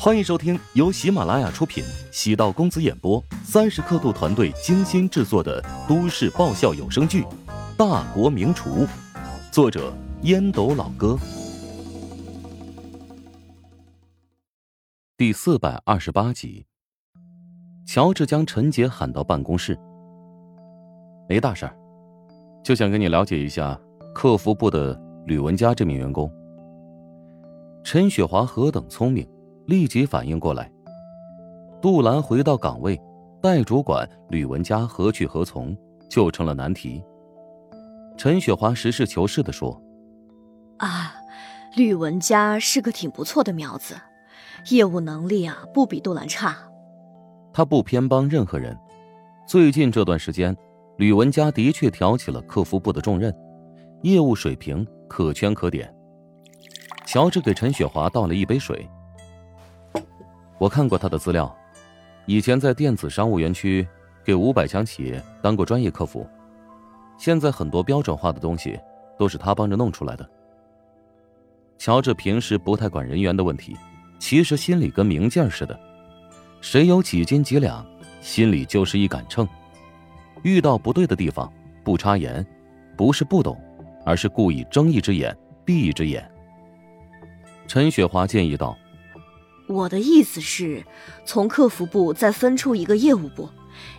欢迎收听由喜马拉雅出品、喜道公子演播、三十刻度团队精心制作的都市爆笑有声剧《大国名厨》，作者烟斗老哥，第四百二十八集。乔治将陈杰喊到办公室，没大事儿，就想跟你了解一下客服部的吕文佳这名员工。陈雪华何等聪明！立即反应过来，杜兰回到岗位，代主管吕文佳何去何从就成了难题。陈雪华实事求是的说：“啊，吕文佳是个挺不错的苗子，业务能力啊不比杜兰差。他不偏帮任何人。最近这段时间，吕文佳的确挑起了客服部的重任，业务水平可圈可点。”乔治给陈雪华倒了一杯水。我看过他的资料，以前在电子商务园区给五百强企业当过专业客服，现在很多标准化的东西都是他帮着弄出来的。乔治平时不太管人员的问题，其实心里跟明镜似的，谁有几斤几两，心里就是一杆秤。遇到不对的地方不插言，不是不懂，而是故意睁一只眼闭一只眼。陈雪华建议道。我的意思是，从客服部再分出一个业务部，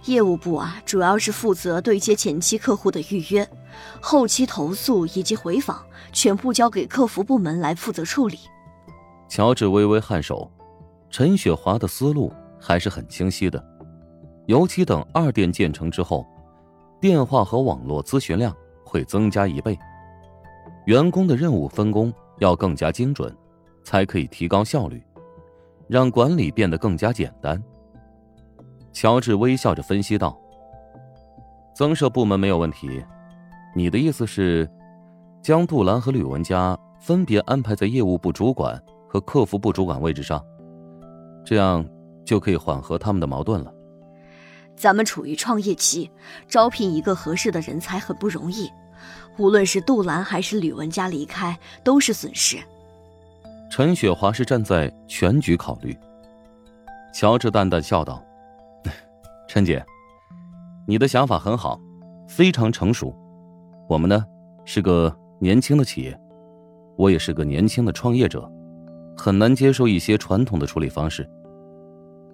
业务部啊，主要是负责对接前期客户的预约，后期投诉以及回访，全部交给客服部门来负责处理。乔治微微颔首，陈雪华的思路还是很清晰的，尤其等二店建成之后，电话和网络咨询量会增加一倍，员工的任务分工要更加精准，才可以提高效率。让管理变得更加简单。乔治微笑着分析道：“增设部门没有问题，你的意思是，将杜兰和吕文佳分别安排在业务部主管和客服部主管位置上，这样就可以缓和他们的矛盾了。咱们处于创业期，招聘一个合适的人才很不容易，无论是杜兰还是吕文佳离开，都是损失。”陈雪华是站在全局考虑。乔治淡淡笑道：“ 陈姐，你的想法很好，非常成熟。我们呢，是个年轻的企业，我也是个年轻的创业者，很难接受一些传统的处理方式。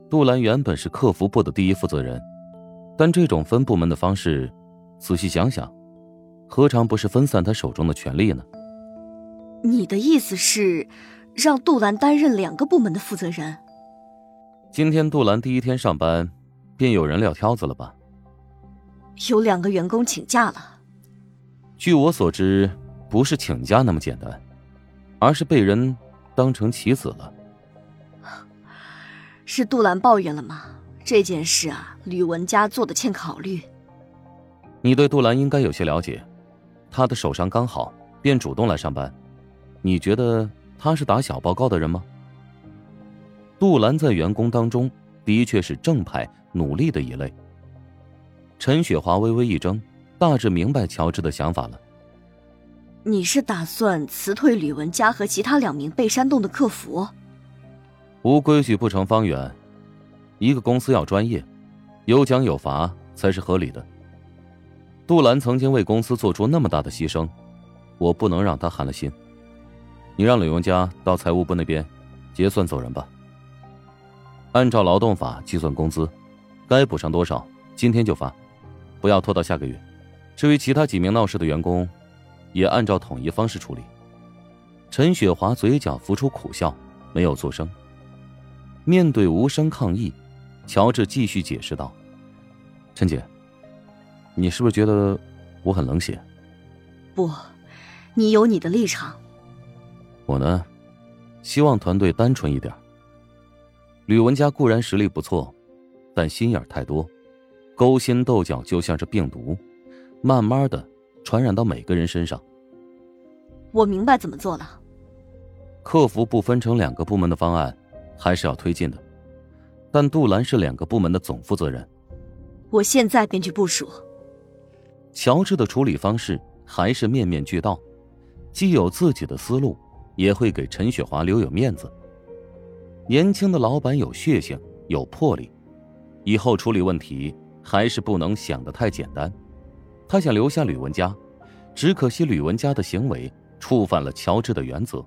杜兰原本是客服部的第一负责人，但这种分部门的方式，仔细想想，何尝不是分散他手中的权力呢？你的意思是？”让杜兰担任两个部门的负责人。今天杜兰第一天上班，便有人撂挑子了吧？有两个员工请假了。据我所知，不是请假那么简单，而是被人当成棋子了。是杜兰抱怨了吗？这件事啊，吕文佳做的欠考虑。你对杜兰应该有些了解，他的手伤刚好，便主动来上班。你觉得？他是打小报告的人吗？杜兰在员工当中的确是正派、努力的一类。陈雪华微微一怔，大致明白乔治的想法了。你是打算辞退吕文佳和其他两名被煽动的客服？无规矩不成方圆，一个公司要专业，有奖有罚才是合理的。杜兰曾经为公司做出那么大的牺牲，我不能让他寒了心。你让吕文佳到财务部那边结算走人吧。按照劳动法计算工资，该补偿多少，今天就发，不要拖到下个月。至于其他几名闹事的员工，也按照统一方式处理。陈雪华嘴角浮出苦笑，没有作声。面对无声抗议，乔治继续解释道：“陈姐，你是不是觉得我很冷血？”“不，你有你的立场。”我呢，希望团队单纯一点。吕文佳固然实力不错，但心眼太多，勾心斗角就像是病毒，慢慢的传染到每个人身上。我明白怎么做了。客服部分成两个部门的方案，还是要推进的，但杜兰是两个部门的总负责人。我现在便去部署。乔治的处理方式还是面面俱到，既有自己的思路。也会给陈雪华留有面子。年轻的老板有血性，有魄力，以后处理问题还是不能想得太简单。他想留下吕文佳，只可惜吕文佳的行为触犯了乔治的原则。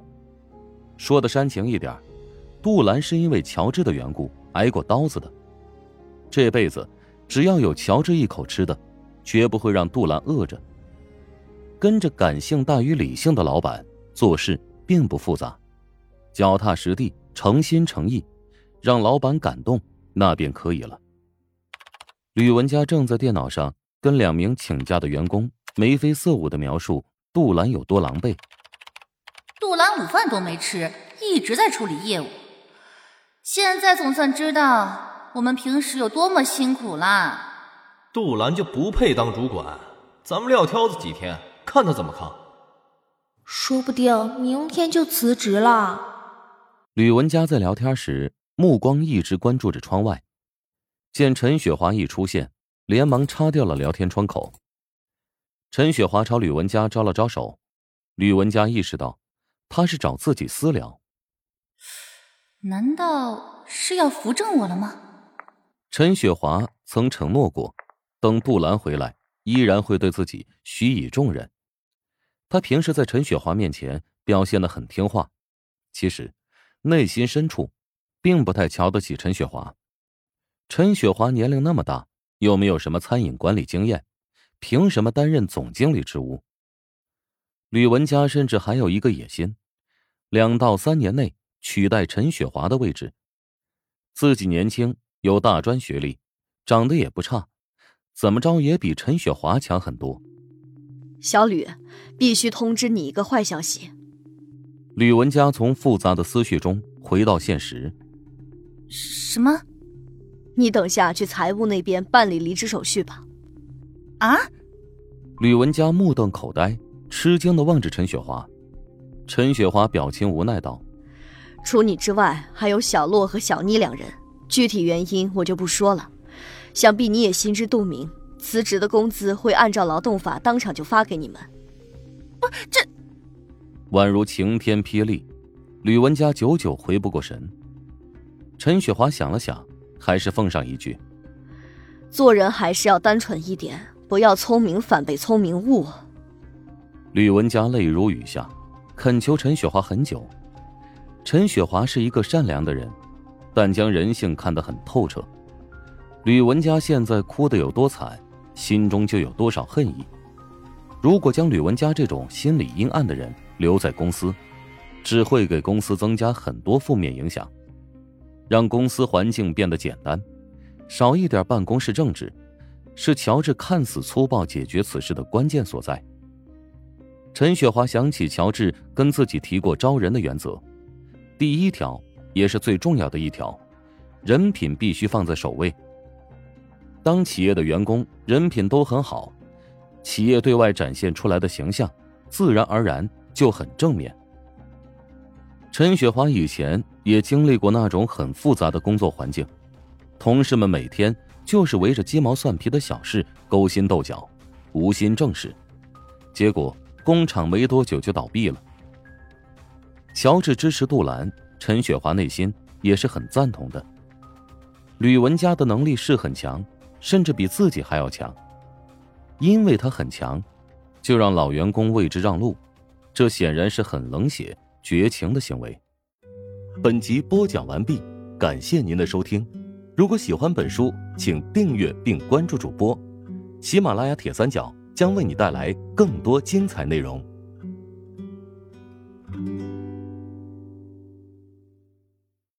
说的煽情一点，杜兰是因为乔治的缘故挨过刀子的。这辈子，只要有乔治一口吃的，绝不会让杜兰饿着。跟着感性大于理性的老板做事并不复杂，脚踏实地、诚心诚意，让老板感动，那便可以了。吕文佳正在电脑上跟两名请假的员工眉飞色舞的描述杜兰有多狼狈。杜兰午饭都没吃，一直在处理业务。现在总算知道我们平时有多么辛苦啦。杜兰就不配当主管，咱们撂挑子几天，看他怎么扛。说不定明天就辞职了。吕文佳在聊天时，目光一直关注着窗外，见陈雪华一出现，连忙插掉了聊天窗口。陈雪华朝吕文佳招了招手，吕文佳意识到。他是找自己私聊，难道是要扶正我了吗？陈雪华曾承诺过，等杜兰回来，依然会对自己许以重任。他平时在陈雪华面前表现的很听话，其实内心深处并不太瞧得起陈雪华。陈雪华年龄那么大，又没有什么餐饮管理经验，凭什么担任总经理职务？吕文佳甚至还有一个野心，两到三年内取代陈雪华的位置。自己年轻，有大专学历，长得也不差，怎么着也比陈雪华强很多。小吕，必须通知你一个坏消息。吕文佳从复杂的思绪中回到现实。什么？你等下去财务那边办理离职手续吧。啊！吕文佳目瞪口呆。吃惊的望着陈雪华，陈雪华表情无奈道：“除你之外，还有小洛和小妮两人，具体原因我就不说了。想必你也心知肚明，辞职的工资会按照劳动法当场就发给你们。”不，这宛如晴天霹雳，吕文佳久久回不过神。陈雪华想了想，还是奉上一句：“做人还是要单纯一点，不要聪明反被聪明误。”吕文佳泪如雨下，恳求陈雪华很久。陈雪华是一个善良的人，但将人性看得很透彻。吕文佳现在哭得有多惨，心中就有多少恨意。如果将吕文佳这种心理阴暗的人留在公司，只会给公司增加很多负面影响。让公司环境变得简单，少一点办公室政治，是乔治看似粗暴解决此事的关键所在。陈雪华想起乔治跟自己提过招人的原则，第一条也是最重要的一条，人品必须放在首位。当企业的员工人品都很好，企业对外展现出来的形象自然而然就很正面。陈雪华以前也经历过那种很复杂的工作环境，同事们每天就是围着鸡毛蒜皮的小事勾心斗角，无心正事，结果。工厂没多久就倒闭了。乔治支持杜兰，陈雪华内心也是很赞同的。吕文佳的能力是很强，甚至比自己还要强。因为他很强，就让老员工为之让路，这显然是很冷血绝情的行为。本集播讲完毕，感谢您的收听。如果喜欢本书，请订阅并关注主播。喜马拉雅铁三角。将为你带来更多精彩内容。